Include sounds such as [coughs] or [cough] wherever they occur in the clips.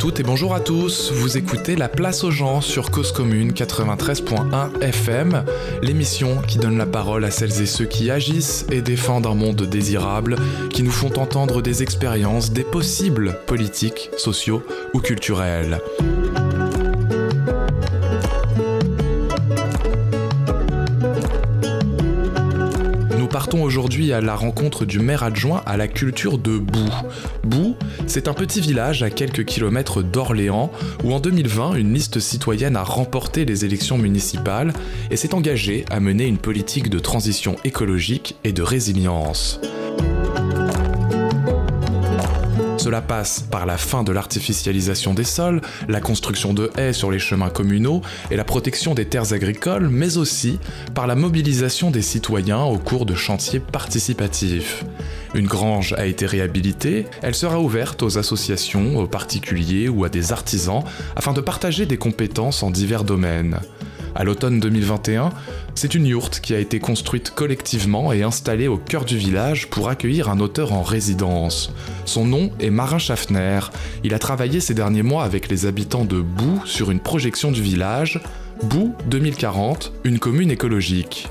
toutes et bonjour à tous. Vous écoutez La Place aux gens sur Cause Commune 93.1 FM, l'émission qui donne la parole à celles et ceux qui agissent et défendent un monde désirable, qui nous font entendre des expériences, des possibles politiques, sociaux ou culturels. Partons aujourd'hui à la rencontre du maire adjoint à la culture de Bou. Bou, c'est un petit village à quelques kilomètres d'Orléans où en 2020 une liste citoyenne a remporté les élections municipales et s'est engagée à mener une politique de transition écologique et de résilience. Cela passe par la fin de l'artificialisation des sols, la construction de haies sur les chemins communaux et la protection des terres agricoles, mais aussi par la mobilisation des citoyens au cours de chantiers participatifs. Une grange a été réhabilitée, elle sera ouverte aux associations, aux particuliers ou à des artisans afin de partager des compétences en divers domaines. À l'automne 2021, c'est une yourte qui a été construite collectivement et installée au cœur du village pour accueillir un auteur en résidence. Son nom est Marin Schaffner. Il a travaillé ces derniers mois avec les habitants de Bou sur une projection du village, Bou 2040, une commune écologique.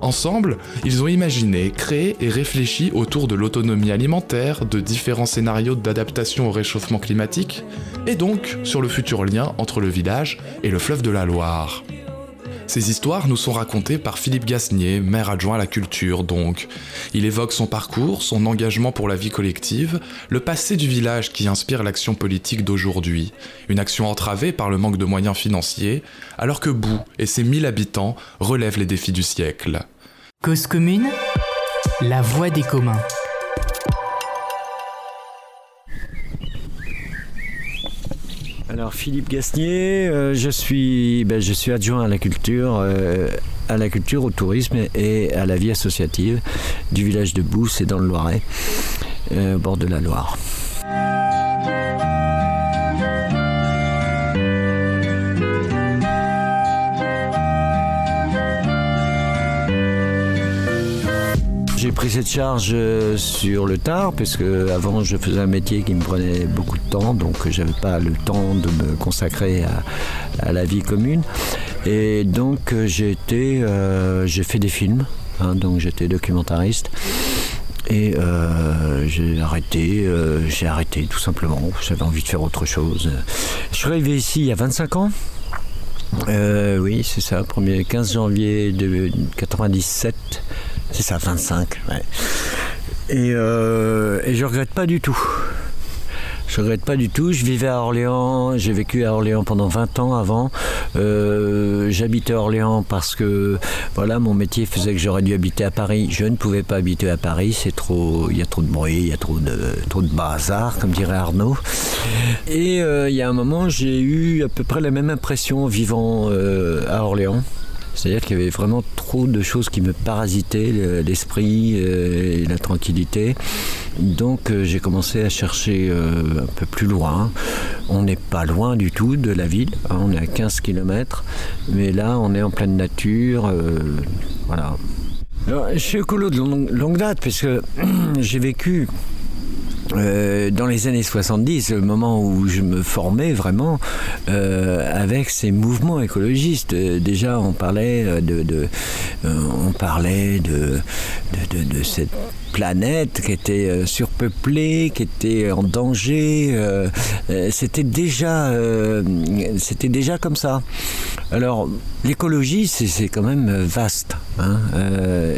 Ensemble, ils ont imaginé, créé et réfléchi autour de l'autonomie alimentaire, de différents scénarios d'adaptation au réchauffement climatique, et donc sur le futur lien entre le village et le fleuve de la Loire. Ces histoires nous sont racontées par Philippe Gasnier, maire adjoint à la culture donc. Il évoque son parcours, son engagement pour la vie collective, le passé du village qui inspire l'action politique d'aujourd'hui. Une action entravée par le manque de moyens financiers, alors que Bou et ses 1000 habitants relèvent les défis du siècle. Cause commune, la voix des communs. Alors Philippe Gasnier, euh, je, suis, ben, je suis adjoint à la culture, euh, à la culture, au tourisme et à la vie associative du village de Bousse et dans le Loiret, euh, au bord de la Loire. J'ai pris cette charge euh, sur le tard, parce que avant je faisais un métier qui me prenait beaucoup de temps, donc j'avais pas le temps de me consacrer à, la vie commune. Et donc euh, j'ai euh, j'ai fait des films, hein, donc j'étais documentariste. Et j'ai arrêté, j'ai arrêté tout simplement. J'avais envie de faire autre chose. Je suis arrivé ici il y a 25 ans. oui, c'est ça, 1er 15 janvier de 97. C'est ça, 25. Ouais. Et, euh, et je regrette pas du tout. Je regrette pas du tout. Je vivais à Orléans. J'ai vécu à Orléans pendant 20 ans avant. Euh, j'habitais à Orléans parce que voilà, mon métier faisait que j'aurais dû habiter à Paris. Je ne pouvais pas habiter à Paris. C'est trop. Il y a trop de bruit, il y a trop de bazar, comme dirait Arnaud. Et euh, il y a un moment, j'ai eu à peu près la même impression vivant à Orléans. C'est-à-dire qu'il y avait vraiment trop de choses qui me parasitaient, l'esprit et la tranquillité. Donc euh, j'ai commencé à chercher euh, un peu plus loin. On n'est pas loin du tout de la ville, hein, on est à 15 km, mais là on est en pleine nature. Euh, voilà. je suis écolo de longue date parce que j'ai vécu euh, dans les années 70, le moment où je me formais vraiment euh, avec ces mouvements écologistes. Euh, déjà, on parlait de, on parlait de, de, cette planète qui était surpeuplée, qui était en danger. c'était déjà, c'était déjà comme ça. Alors, l'écologie, c'est quand même vaste. Hein,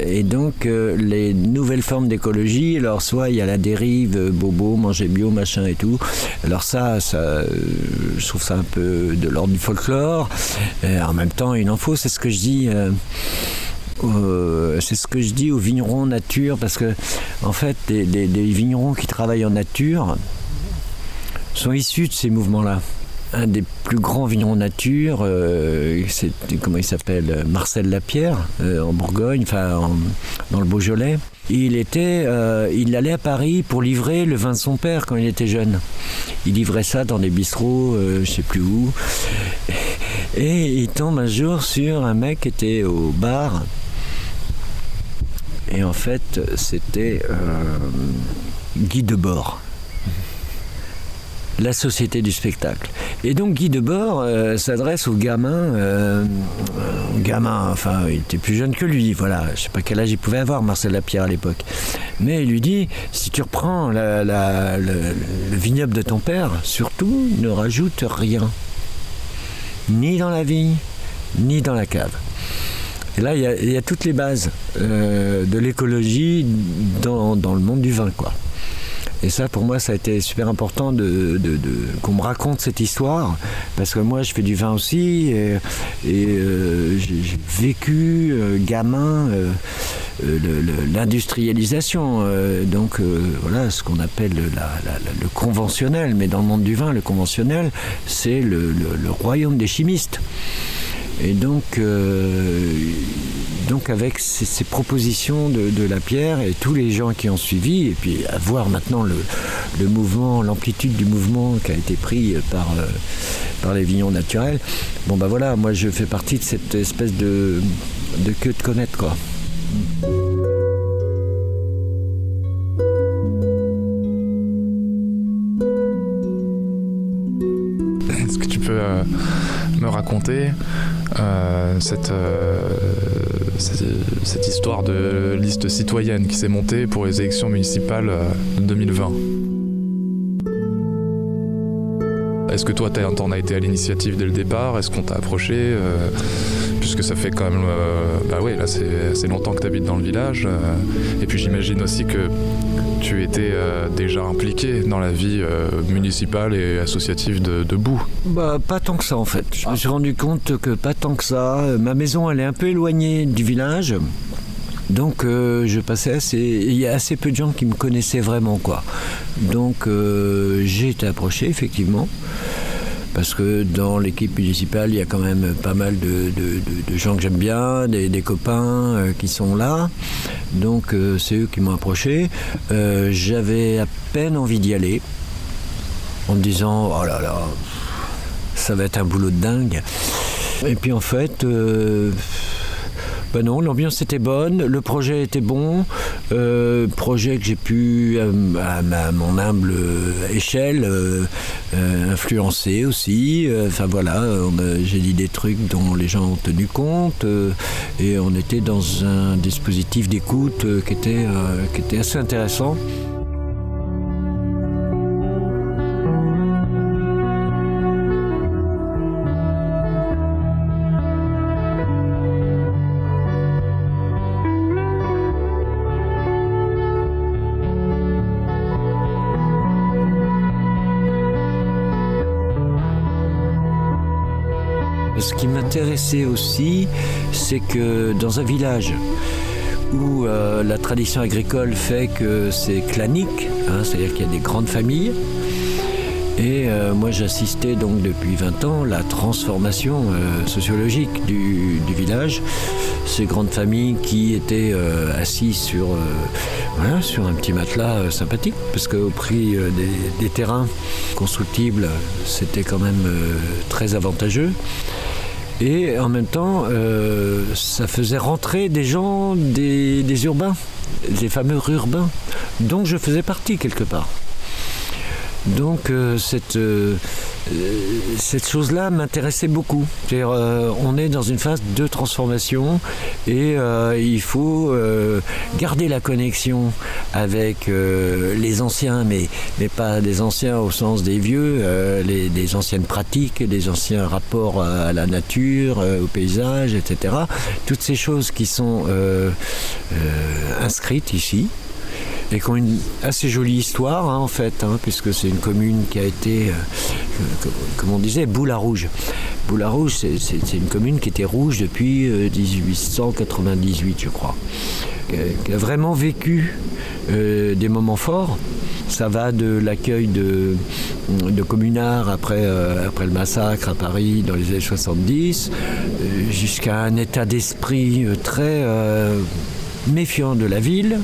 et donc, les nouvelles formes d'écologie, alors soit il y a la dérive bobo, manger bio, machin et tout. Alors ça, ça euh, je trouve ça un peu de l'ordre du folklore. en même temps, il en faut, c'est ce que je dis. Euh, c'est ce que je dis aux vignerons nature, parce que en fait, les, vignerons qui travaillent en nature sont issus de ces mouvements-là un des plus grands vignerons nature, euh, c'est comment il s'appelle Marcel Lapierre en Bourgogne, enfin dans le Beaujolais. Il était, euh, il allait à Paris pour livrer le vin de son père quand il était jeune. Il livrait ça dans des bistrots, euh, je sais plus où. Et il tombe un jour sur un mec qui était au bar. Et en fait, c'était euh, Guy Debord. la société du spectacle. Et donc Guy Debord euh, s'adresse aux gamins, euh, gamin, enfin il était plus jeune que lui, voilà, je sais pas quel âge il pouvait avoir Marcel Lapierre à l'époque. Mais il lui dit, si tu reprends le, le vignoble de ton père, surtout ne rajoute rien, ni dans la vie, ni dans la cave. Et là, il y, a toutes les bases euh, de l'écologie dans, dans, le monde du vin, quoi. Et ça, pour moi, ça a été super important de, qu'on me raconte cette histoire, parce que moi, je fais du vin aussi, et, euh, j'ai vécu, euh, gamin, l'industrialisation. donc, voilà, ce qu'on appelle le conventionnel, mais dans le monde du vin, le conventionnel, c'est le royaume des chimistes. Et donc, euh, donc avec ces, propositions de, la pierre et tous les gens qui ont suivi, et puis à voir maintenant le, mouvement, l'amplitude du mouvement qui a été pris par, euh, les vignons naturels, bon ben voilà, moi je fais partie de cette espèce de, de queue de connaître quoi. Est-ce que tu peux euh, me raconter euh, euh, cette, cette, histoire de liste citoyenne qui s'est montée pour les élections municipales euh, de 2020. Est-ce que toi, t'en as été à l'initiative dès le départ? Est-ce qu'on t'a approché Puisque ça fait quand même... bah oui, là, c'est longtemps que tu habites dans le village. et puis j'imagine aussi que tu étais euh, déjà impliqué dans la vie euh, municipale et associative de, de Bout bah, Pas tant que ça en fait. Je me suis rendu compte que pas tant que ça. Ma maison elle est un peu éloignée du village. Donc je passais assez. Il y a assez peu de gens qui me connaissaient vraiment quoi. Donc j'ai été approché effectivement parce que dans l'équipe municipale, il y a quand même pas mal de, gens que j'aime bien, des, copains euh, qui sont là. Donc euh, c'est eux qui m'ont approché. Euh, j'avais à peine envie d'y aller, en me disant, oh là là, ça va être un boulot de dingue. Et puis en fait, ben non, l'ambiance était bonne, le projet était bon, euh, projet que j'ai pu, euh, à, mon humble échelle, euh, influencer aussi. Enfin voilà, j'ai dit des trucs dont les gens ont tenu compte et on était dans un dispositif d'écoute qui, qui était assez intéressant. Qui m'intéressait aussi, c'est que dans un village où euh, la tradition agricole fait que c'est clanique, hein, c'est-à-dire qu'il y a des grandes familles, et euh, moi j'assistais donc depuis 20 ans la transformation euh, sociologique du, village. Ces grandes familles qui étaient assises sur, sur un petit matelas sympathique, parce qu'au prix des, des, terrains constructibles, c'était quand même très avantageux. Et en même temps, euh, ça faisait rentrer des gens, des, urbains, des fameux urbains, dont je faisais partie quelque part. Donc euh, cette, euh, cette chose-là m'intéressait beaucoup. Euh, on est dans une phase de transformation et il faut garder la connexion avec les anciens, mais, pas des anciens au sens des vieux, des anciennes pratiques, des anciens rapports à la nature, au paysage, etc. Toutes ces choses qui sont inscrites ici et qui ont une assez jolie histoire hein, en fait, hein, puisque c'est une commune qui a été, euh, comme on disait, Boula Rouge. Boula Rouge, c'est une commune qui était rouge depuis 1898, euh, je crois, qui a vraiment vécu euh, des moments forts. Ça va de l'accueil de, de, communards après, après le massacre à Paris dans les années 70, jusqu'à un état d'esprit très méfiant de la ville,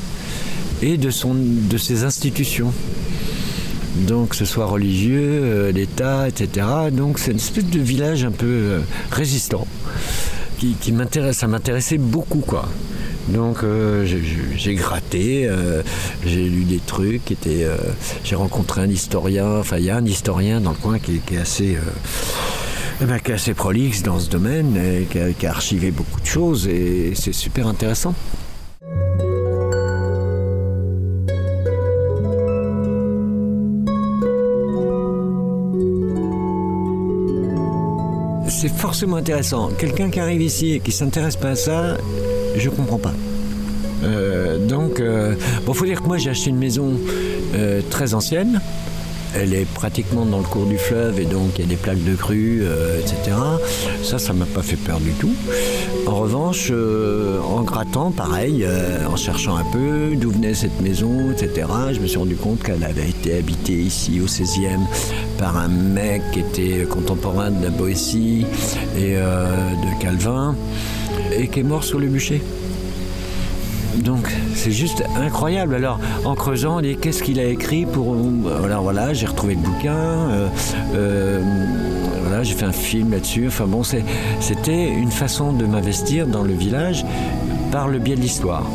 et de, son, de ses institutions. Donc, que ce soit religieux, euh, l'État, etc. Donc, c'est une espèce de village un peu euh, résistant qui, m'intéresse. Ça m'intéressait beaucoup, quoi. Donc euh, j'ai gratté, euh, j'ai lu des trucs, euh, j'ai rencontré un historien, enfin il y a un historien dans le coin qui, est assez... Eh ben, qui est assez prolixe dans ce domaine, qui a archivé beaucoup de choses et c'est super intéressant. C'est forcément intéressant. Quelqu'un qui arrive ici et qui s'intéresse pas à ça, je comprends pas. Euh, donc, euh, bon, faut dire que moi j'ai acheté une maison euh, très ancienne. Elle est pratiquement dans le cours du fleuve et donc il y a des plaques de crue, etc. Ça, ça m'a pas fait peur du tout. En revanche, en grattant, pareil, en cherchant un peu d'où venait cette maison, etc., je me suis rendu compte qu'elle avait été habitée ici au 16e par un mec qui était contemporain de la Boétie et de Calvin et qui est mort sur le bûcher. Donc c'est juste incroyable. Alors en creusant, on dit qu'est-ce qu'il a écrit pour. Alors voilà, j'ai retrouvé le bouquin. Euh, euh, voilà, j'ai fait un film là-dessus. Enfin bon, c'était une façon de m'investir dans le village par le biais de l'histoire.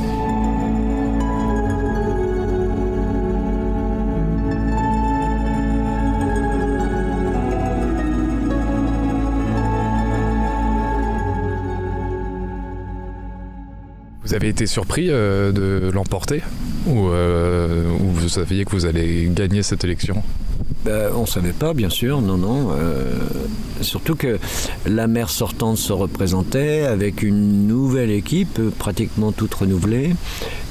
Vous avez été surpris euh, de l'emporter euh, ou, vous saviez que vous allez gagner cette élection? Ben, On ne savait pas, bien sûr, non, non. Euh, surtout que la maire sortante se représentait avec une nouvelle équipe, pratiquement toute renouvelée.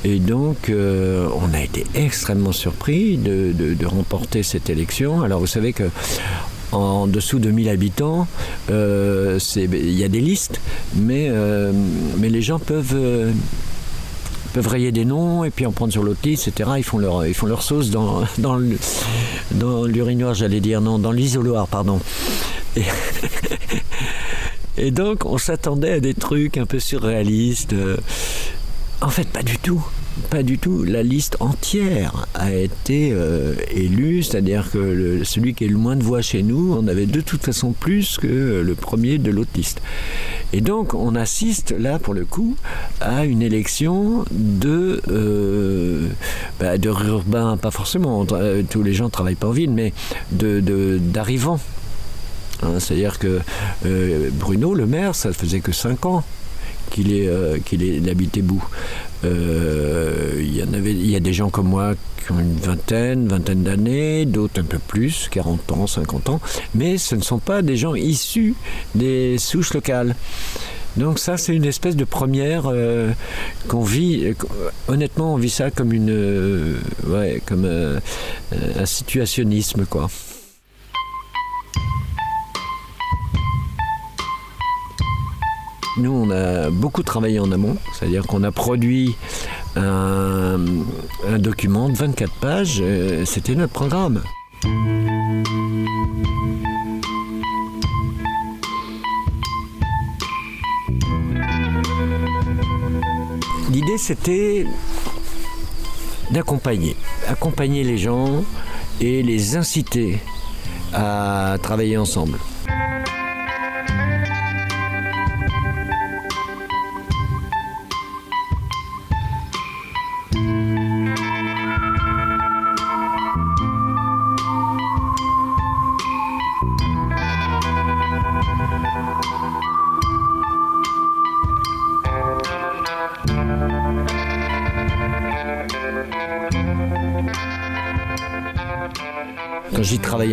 Et donc, on a été extrêmement surpris de, de, remporter cette élection. Alors, vous savez que en dessous de 1000 habitants, euh, il y a des listes, mais, euh, mais les gens peuvent, euh, peuvent rayer des noms et puis en prendre sur l'autre liste, etc. Ils font leur, ils font leur sauce dans, [laughs] dans l'urinoir, j'allais dire, non, dans l'isoloir, pardon. Et, [laughs] et, donc, on s'attendait à des trucs un peu surréalistes. En fait, pas du tout. Pas du tout. La liste entière a été euh, élue, c'est-à-dire que celui qui est le moins de voix chez nous, on avait de toute façon plus que le premier de l'autre liste. Et donc, on assiste là, pour le coup, à une élection de, euh, bah, de urbain, pas forcément, euh, tous les gens ne travaillent pas en ville, mais d'arrivants. De, hein, c'est-à-dire que Bruno, le maire, ça faisait que 5 ans qu'il est, euh, qu'il est habitait Bout. Euh, il y y a des gens comme moi qui ont une vingtaine, vingtaine d'années, d'autres un peu plus, 40 ans, 50 ans, mais ce ne sont pas des gens issus des souches locales. Donc ça, c'est une espèce de première euh, qu'on vit. honnêtement, on vit ça comme une, ouais, comme un situationnisme, quoi. Nous, on a beaucoup travaillé en amont, c'est-à-dire qu'on a produit un, document de 24 pages, euh, c'était notre programme. L'idée, c'était d'accompagner, accompagner les gens et les inciter à travailler ensemble.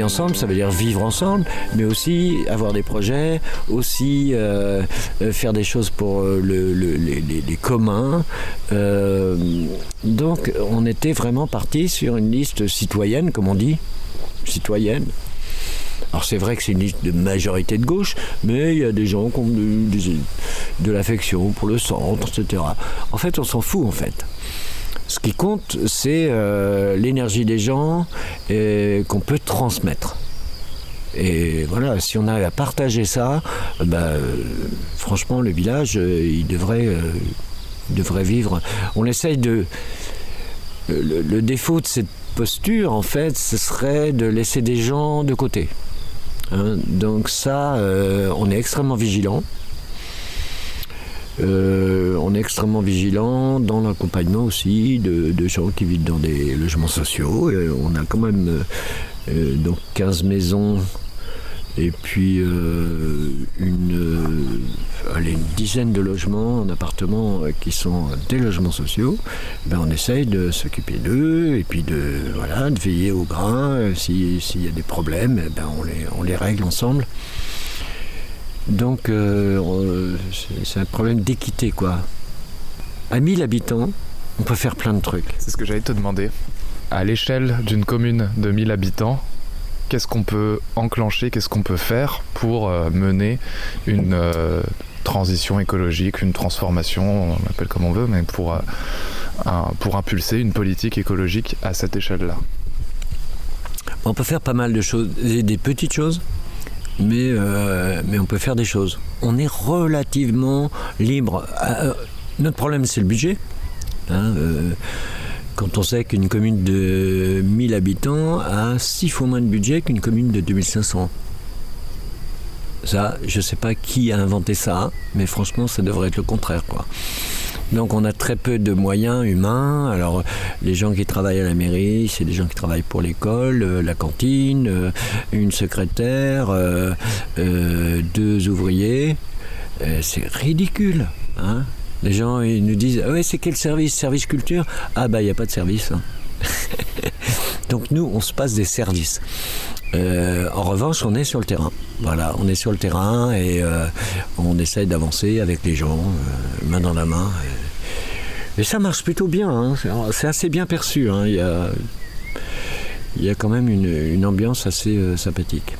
Ensemble, ça veut dire vivre ensemble, mais aussi avoir des projets, aussi euh, euh, faire des choses pour euh, les, communs. donc on était vraiment parti sur une liste citoyenne, comme on dit, citoyenne. Alors c'est vrai que c'est une liste de majorité de gauche, mais il y a des gens qui ont de, de l'affection pour le centre, etc. En fait, on s'en fout en fait. Ce qui compte, c'est euh, l'énergie des gens qu'on peut transmettre. Et voilà, si on arrive à partager ça, bah, franchement, le village, euh, il devrait, euh, devrait vivre. On essaye de. Le, défaut de cette posture, en fait, ce serait de laisser des gens de côté. Hein. Donc ça, on est extrêmement vigilant. On est extrêmement vigilant dans l'accompagnement aussi de, gens qui vivent dans des logements sociaux. on a quand même donc 15 maisons et puis euh, une, euh, dizaine de logements en appartements euh, qui sont des logements sociaux, ben on essaye de s'occuper d'eux et puis de, voilà, de veiller au grain. S'il y a des problèmes, eh ben on, on les règle ensemble. Donc c'est un problème d'équité quoi. À 1000 habitants, on peut faire plein de trucs. C'est ce que j'allais te demander. À l'échelle d'une commune de 1000 habitants, qu'est-ce qu'on peut enclencher, qu'est-ce qu'on peut faire pour euh, mener une euh, transition écologique, une transformation, on l'appelle comme on veut, mais pour, euh, pour impulser une politique écologique à cette échelle-là? On peut faire pas mal de choses, des, petites choses, mais, mais on peut faire des choses. On est relativement libre. notre problème, c'est le budget. Hein, quand on sait qu'une commune de 1000 habitants a 6 fois moins de budget qu'une commune de 2500. Ça, je ne sais pas qui a inventé ça, mais franchement, ça devrait être le contraire. Quoi. Donc on a très peu de moyens humains. Alors les gens qui travaillent à la mairie, c'est des gens qui travaillent pour l'école, euh, la cantine, euh, une secrétaire, euh, deux ouvriers. c'est ridicule. Hein les gens ils nous disent ah ouais, c'est quel service? Service culture? Ah bah il n'y a pas de service. Hein. [laughs] Donc nous, on se passe des services. En revanche, on est sur le terrain. Voilà, on est sur le terrain et on essaye d'avancer avec les gens, main dans la main. Ça marche plutôt bien. Hein. C'est assez bien perçu. Hein. Il, y a, quand même une, ambiance assez sympathique.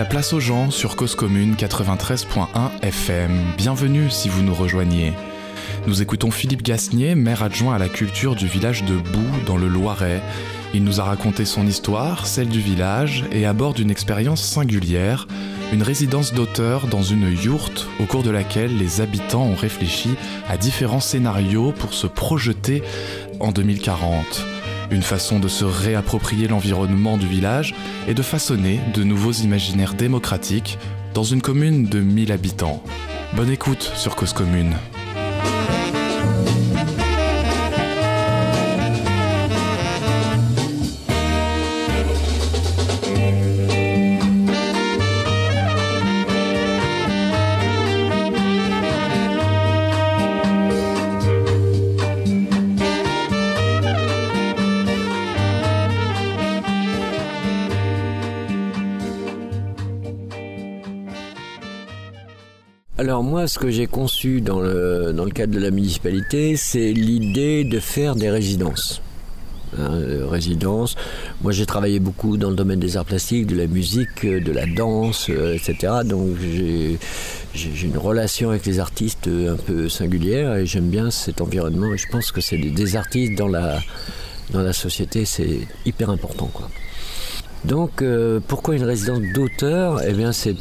la place aux gens sur Cause Commune 93.1 FM. Bienvenue si vous nous rejoignez. Nous écoutons Philippe Gasnier, maire adjoint à la culture du village de Boux dans le Loiret. Il nous a raconté son histoire, celle du village, et aborde une expérience singulière, une résidence d'auteur dans une yourte au cours de laquelle les habitants ont réfléchi à différents scénarios pour se projeter en 2040 une façon de se réapproprier l'environnement du village et de façonner de nouveaux imaginaires démocratiques dans une commune de 1000 habitants. Bonne écoute sur Cause Commune. Moi, ce que j'ai conçu dans le, cadre de la municipalité, c'est l'idée de faire des résidences. Hein, euh. Moi, j'ai travaillé beaucoup dans le domaine des arts plastiques, de la musique, euh, de la danse, euh, etc. Donc, j'ai une relation avec les artistes un peu singulière et j'aime bien cet environnement. Je pense que c'est des, artistes dans la, société, c'est hyper important. Donc, pourquoi une résidence d'auteur? Eh bien, c'est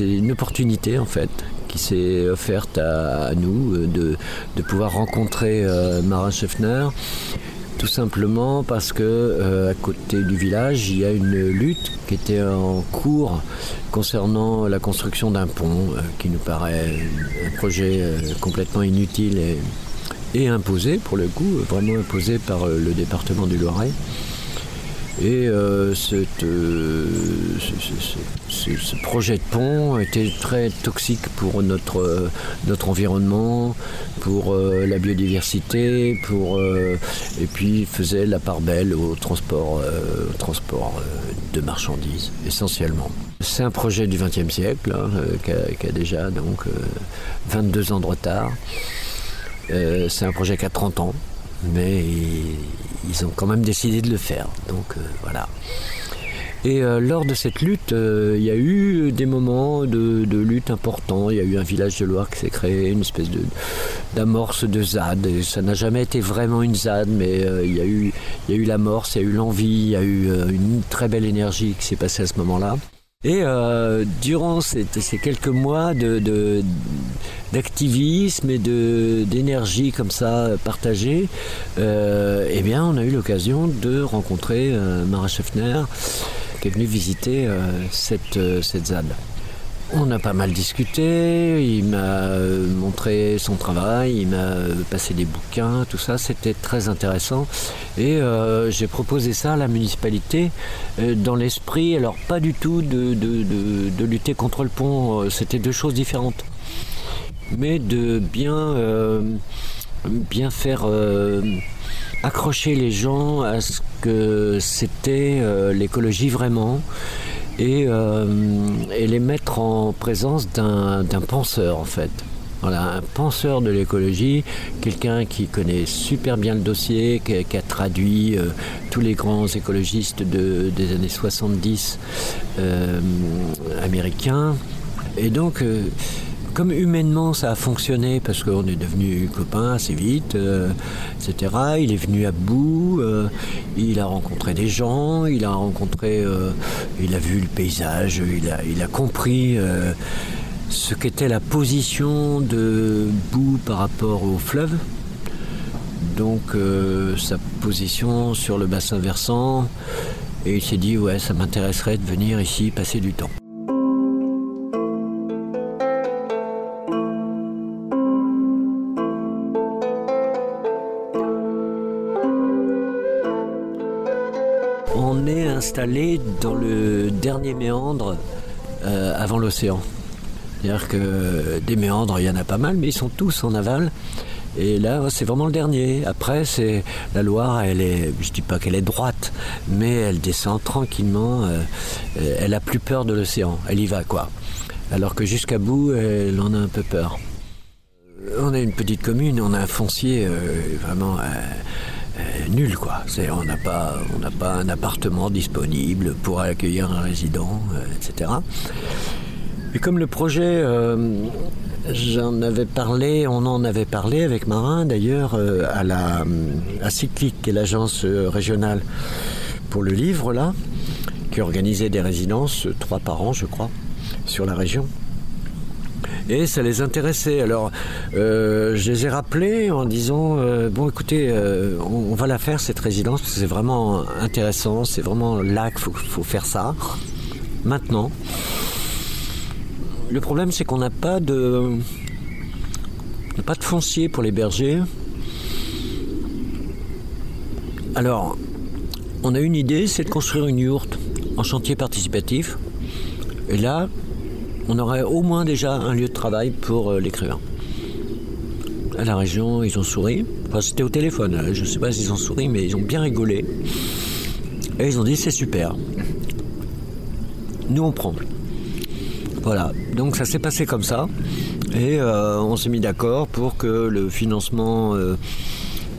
une opportunité en fait qui s'est offerte à, nous euh, de, pouvoir rencontrer euh, Marin Scheffner tout simplement parce que euh, à côté du village il y a une lutte qui était en cours concernant la construction d'un pont qui nous paraît un projet complètement inutile et, et, imposé pour le coup, vraiment imposé par le département du Loiret. Et euh, euh, ce, projet de pont était très toxique pour notre, notre environnement, pour euh, la biodiversité, pour, et puis faisait la part belle au transport, transport de marchandises, essentiellement. C'est un projet du XXe siècle, hein, qui, a, déjà donc 22 ans de retard. c'est un projet qui a 30 ans, mais ils ont quand même décidé de le faire. Donc euh, voilà. Et euh, lors de cette lutte, euh, il y a eu des moments de, lutte importants. Il y a eu un village de Loire qui s'est créé, une espèce d'amorce de, ZAD. Ça n'a jamais été vraiment une ZAD, mais il y a eu, eu l'amorce, il y a eu l'envie, il y a eu une très belle énergie qui s'est passée à ce moment-là. Et euh, durant ces, quelques mois d'activisme et d'énergie comme ça partagée, euh, eh bien, on a eu l'occasion de rencontrer euh, Mara Scheffner qui est venue visiter cette, cette ZAD. On a pas mal discuté, il m'a euh, montré son travail, il m'a euh, passé des bouquins, tout ça, c'était très intéressant. Et euh, j'ai proposé ça à la municipalité dans l'esprit, alors pas du tout de, lutter contre le pont, c'était deux choses différentes. Mais de bien, bien faire accrocher les gens à ce que c'était l'écologie vraiment euh, et, les mettre en présence d'un penseur en fait. Voilà, un penseur de l'écologie, quelqu'un qui connaît super bien le dossier, qui, a traduit euh, tous les grands écologistes des années 70 euh, américains. Et donc, comme humainement ça a fonctionné parce qu'on est devenu copains assez vite, euh, etc. Il est venu à bout, euh, il a rencontré des gens, il a rencontré, euh, il a vu le paysage, il a, compris ce qu'était la position de bout par rapport au fleuve. Donc sa position sur le bassin versant, et il s'est dit ouais ça m'intéresserait de venir ici passer du temps. Installé dans le dernier méandre euh, avant l'océan. C'est-à-dire que des méandres, il y en a pas mal, mais ils sont tous en aval. Et là, c'est vraiment le dernier. Après, c'est la Loire. Elle est, je dis pas qu'elle est droite, mais elle descend tranquillement. Euh, elle a plus peur de l'océan. Elle y va, quoi. Alors que jusqu'à bout, elle en a un peu peur. On a une petite commune, on a un foncier euh, vraiment euh, nul quoi. on n'a pas, on n'a pas un appartement disponible pour accueillir un résident, euh, etc. Et comme le projet, euh, j'en avais parlé, on en avait parlé avec Marin d'ailleurs à la à Cyclique, qui est l'agence régionale pour le livre là, qui organisait des résidences trois par an, je crois, sur la région et ça les intéressait. Alors, euh, je les ai rappelés en disant euh, bon, écoutez, euh, on, va la faire cette résidence parce que c'est vraiment intéressant, c'est vraiment là qu'il faut, faire ça. Maintenant, le problème c'est qu'on n'a pas de pas de foncier pour les bergers. Alors, on a une idée, c'est de construire une yourte en chantier participatif. Et là, on aurait au moins déjà un lieu travail pour euh, l'écrivain. À la région, ils ont souri. Enfin, c'était au téléphone. Hein. Je ne sais pas s'ils ont souri, mais ils ont bien rigolé. Et ils ont dit c'est super. Nous, on prend. Voilà. Donc ça s'est passé comme ça. Et euh, on s'est mis d'accord pour que le financement euh,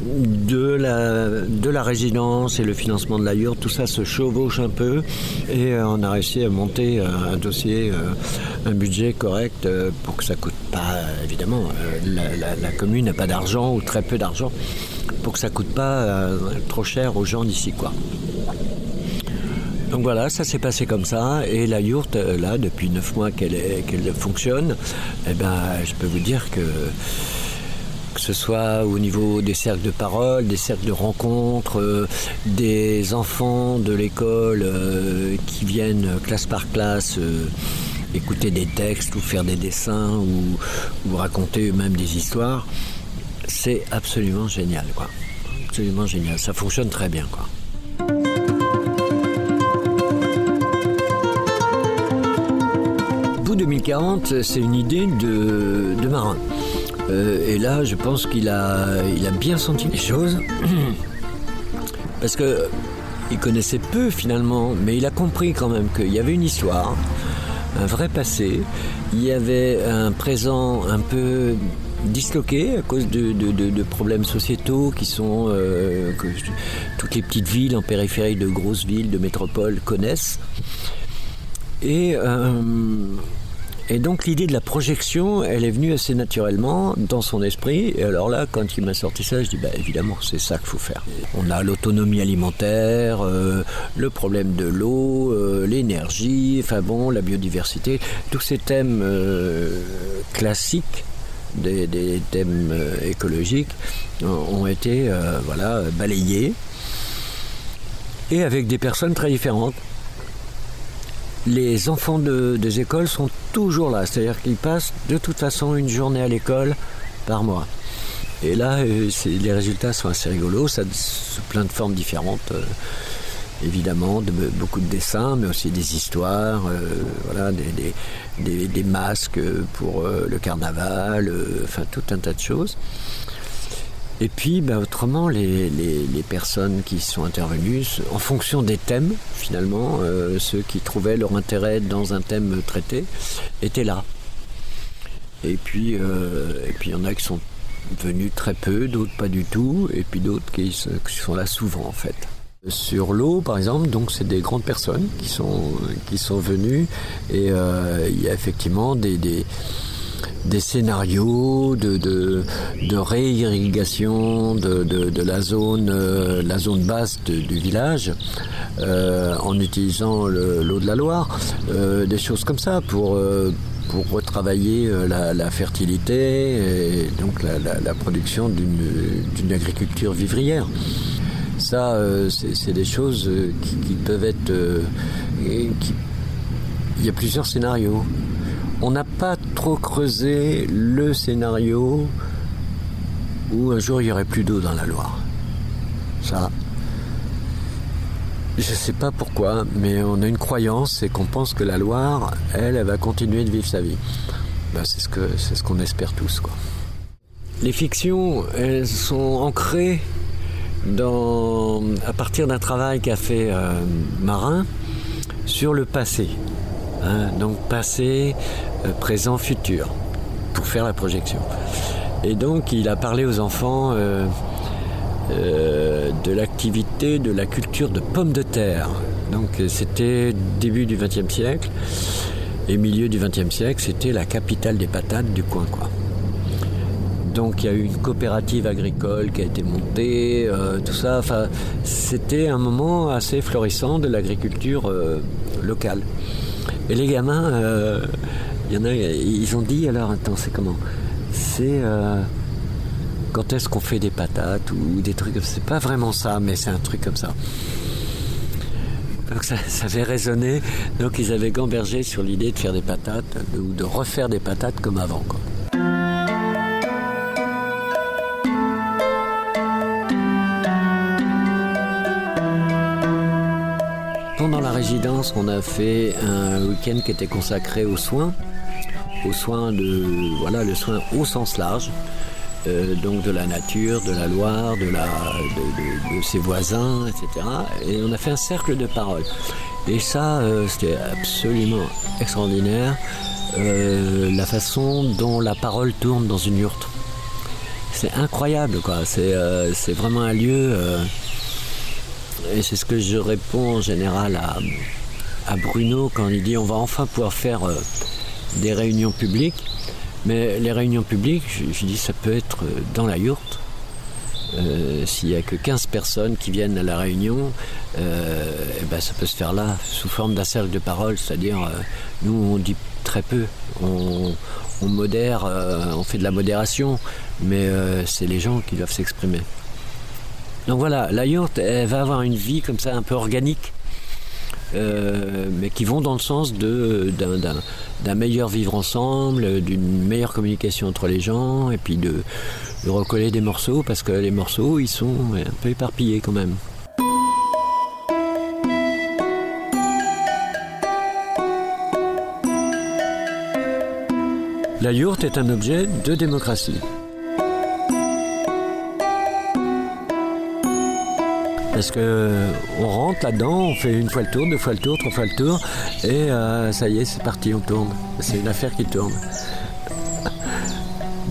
de la, de la résidence et le financement de la yurte, tout ça se chevauche un peu et euh, on a réussi à monter euh, un dossier, euh, un budget correct pour que ça coûte pas, évidemment, la, commune n'a pas d'argent ou très peu d'argent, pour que ça coûte pas trop cher aux gens d'ici quoi. Donc voilà, ça s'est passé comme ça. Et la yourte, là, depuis neuf mois qu'elle qu'elle fonctionne, eh ben, je peux vous dire que ce soit au niveau des cercles de parole, des cercles de rencontres, euh, des enfants de l'école euh, qui viennent classe par classe euh, écouter des textes ou faire des dessins ou, raconter eux-mêmes des histoires. C'est absolument génial, quoi. Absolument génial. Ça fonctionne très bien, quoi. Bout 2040, c'est une idée de, de marin. Euh, et là, je pense qu'il a, il a bien senti les choses. [coughs] Parce que il connaissait peu finalement, mais il a compris quand même qu'il y avait une histoire, un vrai passé. Il y avait un présent un peu disloqué à cause de, problèmes sociétaux qui sont euh, que toutes les petites villes en périphérie de grosses villes, de métropoles connaissent. Et euh, Et donc l'idée de la projection, elle est venue assez naturellement dans son esprit. Et alors là, quand il m'a sorti ça, je dis bah évidemment, c'est ça qu'il faut faire. On a l'autonomie alimentaire, euh, le problème de l'eau, euh, l'énergie, enfin bon, la biodiversité, tous ces thèmes euh, classiques des, thèmes écologiques ont été voilà balayés et avec des personnes très différentes les enfants des écoles sont toujours là, c'est-à-dire qu'ils passent de toute façon une journée à l'école par mois. Et là, euh, les résultats sont assez rigolos, ça sous plein de formes différentes. Euh, évidemment, de, beaucoup de dessins, mais aussi des histoires, euh, voilà, des, masques pour le carnaval, enfin tout un tas de choses. Et puis, bah, autrement, les, personnes qui sont intervenues, en fonction des thèmes, finalement, euh, ceux qui trouvaient leur intérêt dans un thème traité, étaient là. Et puis, euh, et puis, il y en a qui sont venus très peu, d'autres pas du tout, et puis d'autres qui, sont là souvent, en fait. Sur l'eau, par exemple, donc c'est des grandes personnes qui sont qui sont venues et euh, il y a effectivement des scénarios de, de, de réirrigation de, la zone euh, la zone basse du village euh, en utilisant l'eau de la Loire, euh, des choses comme ça pour retravailler la, fertilité et donc la, production d'une agriculture vivrière. Ça, c'est des choses qui, peuvent être. Il y a plusieurs scénarios on n'a pas trop creusé le scénario où un jour il y aurait plus d'eau dans la Loire. Ça, je ne sais pas pourquoi, mais on a une croyance, et qu'on pense que la Loire, elle, elle va continuer de vivre sa vie. Ben, c'est ce qu'on espère tous. Les fictions, elles sont ancrées à partir d'un travail qu'a fait euh, Marin sur le passé. Hein. donc passé, euh, présent, futur, pour faire la projection. Et donc il a parlé aux enfants euh, euh, de l'activité, de la culture de pommes de terre. Donc c'était début du XXe siècle et milieu du XXe siècle, c'était la capitale des patates du coin. Donc il y a eu une coopérative agricole qui a été montée, tout ça. Enfin, c'était un moment assez florissant de l'agriculture locale. Et les gamins, il y en a, ils ont dit alors, attends, c'est comment C'est euh, quand est-ce qu'on fait des patates ou des trucs. C'est pas vraiment ça, mais c'est un truc comme ça. Donc ça, ça avait résonné. Donc ils avaient gambergé sur l'idée de faire des patates ou de refaire des patates comme avant. On a fait un week-end qui était consacré aux soins aux soins de voilà le soin au sens large euh, donc de la nature, de la Loire, de, ses voisins, etc. Et on a fait un cercle de parole. Et ça, euh, c'était absolument extraordinaire, euh, la façon dont la parole tourne dans une yourte. C'est incroyable, quoi. C'est vraiment un lieu. Et c'est ce que je réponds en général à, à Bruno quand il dit on va enfin pouvoir faire des réunions publiques. Mais les réunions publiques, je, dis, ça peut être dans la yourte. Euh, s'il n'y a que 15 personnes qui viennent à la réunion, euh, eh ben, ça peut se faire là, sous forme d'un cercle de parole. C'est-à-dire, euh, nous, on dit très peu. On, modère, on fait de la modération, mais c'est les gens qui doivent s'exprimer. Donc voilà, la yourte, va avoir une vie comme ça, un peu organique. Euh, mais qui vont dans le sens d'un meilleur vivre ensemble, d'une meilleure communication entre les gens, et puis de, recoller des morceaux, parce que les morceaux, ils sont un peu éparpillés quand même. La yourte est un objet de démocratie. Parce que on rentre là-dedans, on fait une fois le tour, deux fois le tour, trois fois le tour, et euh, ça y est, c'est parti, on tourne. C'est une affaire qui tourne.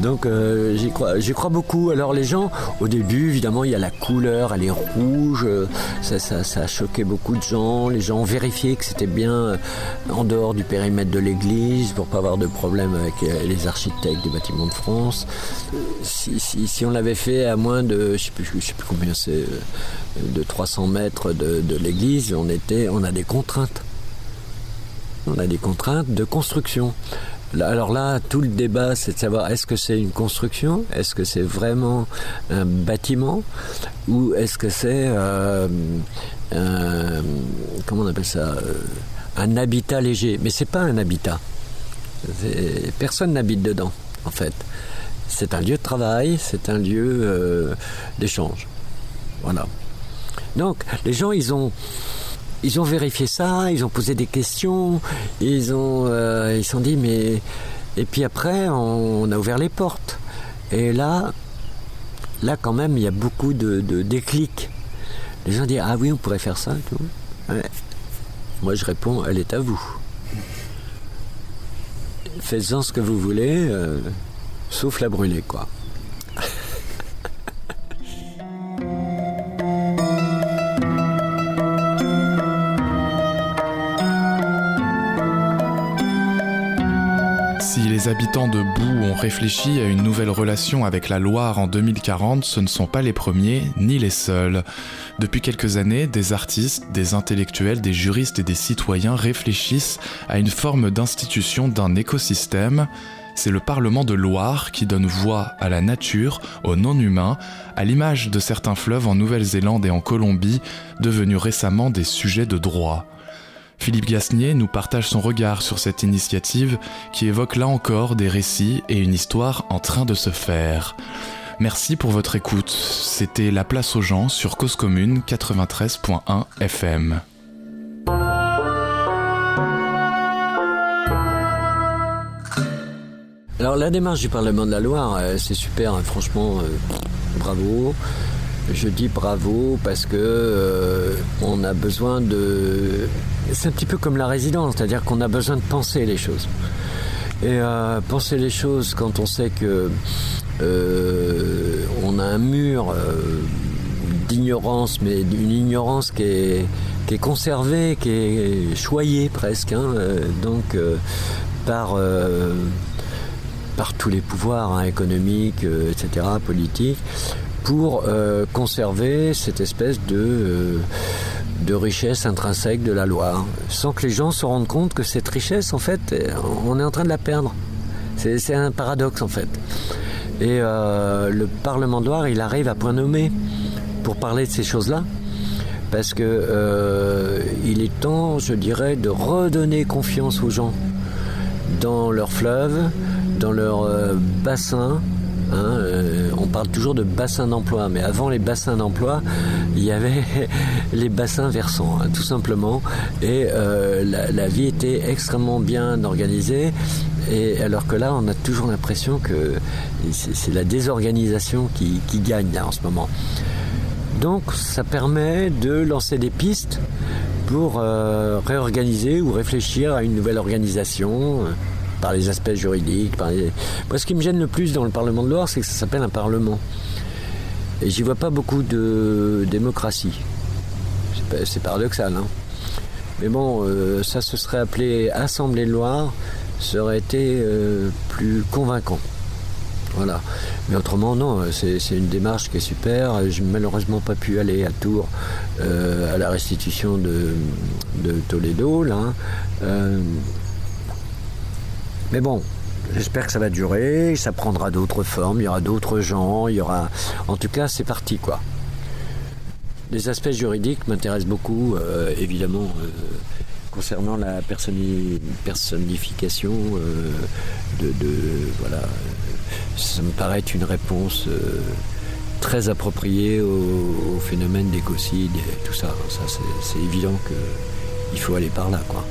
Donc euh, j'y crois, beaucoup. Alors les gens, au début, évidemment, il y a la couleur, elle est rouge, euh, ça, a choqué beaucoup de gens. Les gens ont vérifié que c'était bien euh, en dehors du périmètre de l'église pour pas avoir de problème avec les architectes des bâtiments de France. Si, on l'avait fait à moins de, je sais plus, combien c'est, de 300 mètres de, de l'église, on était, on a des contraintes. On a des contraintes de construction. Alors là, tout le débat, c'est de savoir est-ce que c'est une construction, est-ce que c'est vraiment un bâtiment, ou est-ce que c'est euh, euh, un habitat léger? Mais c'est pas un habitat. Personne n'habite dedans, en fait. C'est un lieu de travail, c'est un lieu euh, d'échange. Voilà. Donc, les gens, ils ont, ils ont vérifié ça, ils ont posé des questions, ils ont, euh, ils sont dit, mais. Et puis après, on, a ouvert les portes. Et là, là, quand même, il y a beaucoup de, déclics. Les gens disent, ah oui, on pourrait faire ça. tout. Moi, je réponds, elle est à vous. Faites-en ce que vous voulez, euh, sauf la brûler, quoi. Les habitants de Bou ont réfléchi à une nouvelle relation avec la Loire en 2040, ce ne sont pas les premiers ni les seuls. Depuis quelques années, des artistes, des intellectuels, des juristes et des citoyens réfléchissent à une forme d'institution d'un écosystème. C'est le Parlement de Loire qui donne voix à la nature, aux non-humains, à l'image de certains fleuves en Nouvelle-Zélande et en Colombie, devenus récemment des sujets de droit. Philippe Gasnier nous partage son regard sur cette initiative qui évoque là encore des récits et une histoire en train de se faire. Merci pour votre écoute. C'était La Place aux gens sur Cause Commune 93.1 FM. Alors la démarche du Parlement de la Loire, euh, c'est super, hein, franchement, euh, bravo. Je dis bravo parce que euh, on a besoin de. C'est un petit peu comme la résidence, c'est-à-dire qu'on a besoin de penser les choses. Et euh, penser les choses quand on sait que euh, on a un mur euh, d'ignorance, mais une ignorance qui est, conservée, qui est choyée presque, hein, donc par par tous les pouvoirs hein, économiques, etc., politiques, pour conserver cette espèce de, de richesse intrinsèque de la Loire, sans que les gens se rendent compte que cette richesse, en fait, on est en train de la perdre. C'est un paradoxe, en fait. Et euh, le Parlement de Loire, il arrive à point nommé pour parler de ces choses-là. Parce que euh, il est temps, je dirais, de redonner confiance aux gens dans leurs fleuves, dans leurs euh, bassins. Hein, euh, on parle toujours de bassins d'emploi, mais avant les bassins d'emploi, il y avait [laughs] les bassins versants, hein, tout simplement. Et euh, la, vie était extrêmement bien organisée. Et alors que là, on a toujours l'impression que c'est la désorganisation qui, gagne en ce moment. Donc ça permet de lancer des pistes pour euh, réorganiser ou réfléchir à une nouvelle organisation par les aspects juridiques. Par les... Moi, ce qui me gêne le plus dans le Parlement de Loire, c'est que ça s'appelle un Parlement. Et j'y vois pas beaucoup de démocratie. C'est paradoxal, hein. Mais bon, euh, ça se serait appelé Assemblée de Loire, ça aurait été euh, plus convaincant. Voilà. Mais autrement, non, c'est une démarche qui est super. J'ai malheureusement pas pu aller à Tours euh, à la restitution de, Toledo, là. Euh, mais bon, j'espère que ça va durer, ça prendra d'autres formes, il y aura d'autres gens, il y aura. En tout cas, c'est parti, quoi. Les aspects juridiques m'intéressent beaucoup, euh, évidemment, euh, concernant la personni- personnification euh, de, Voilà. Ça me paraît une réponse très appropriée au, phénomène d'écocide et tout ça. Ça, c'est évident qu'il faut aller par là, quoi.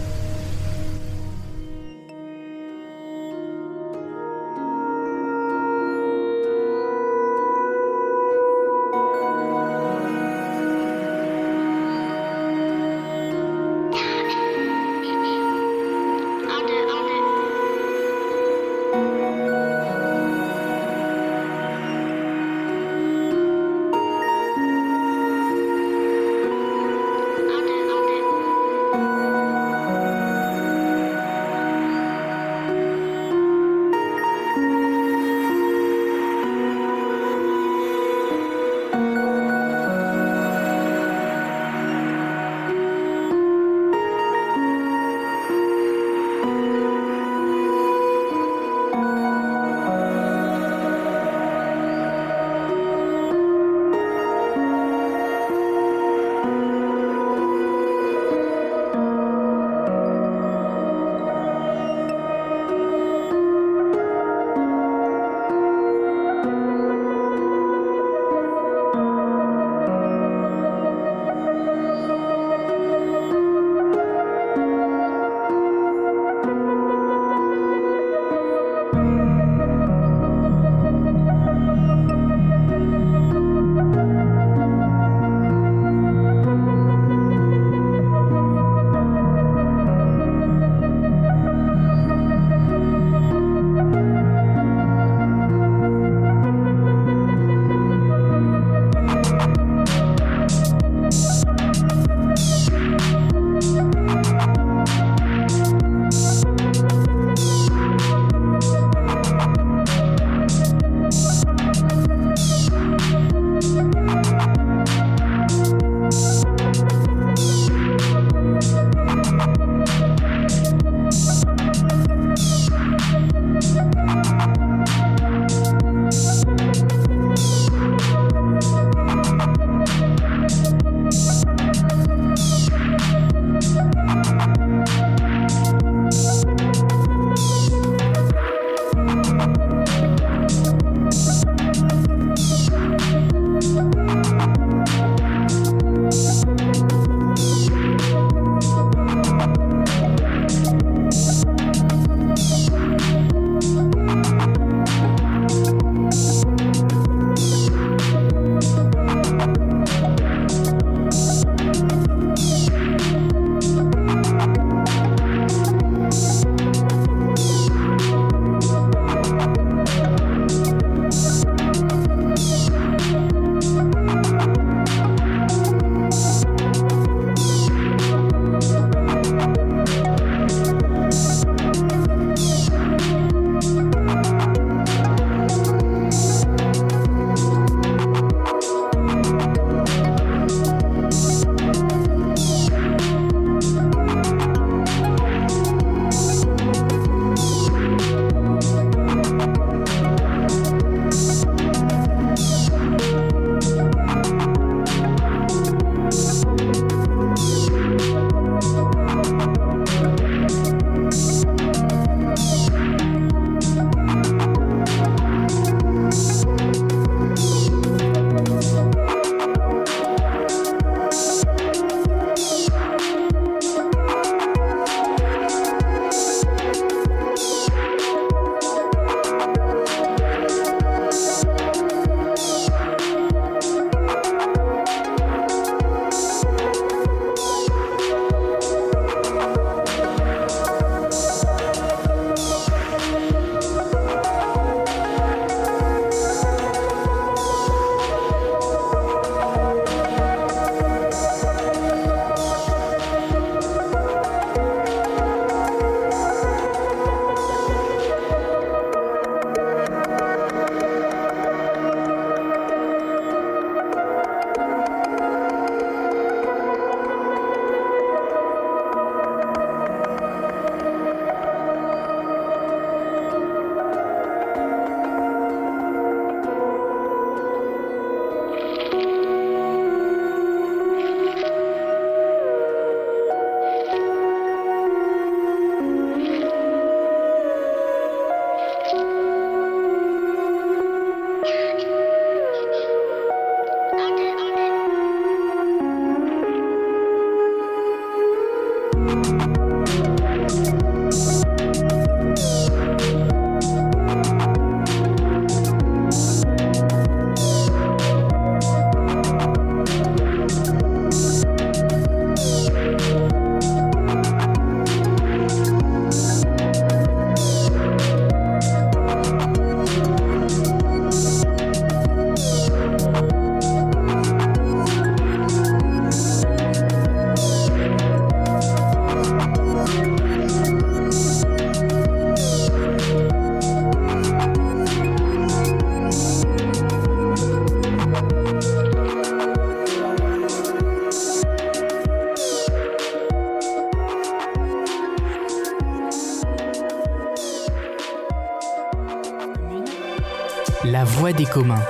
Communs.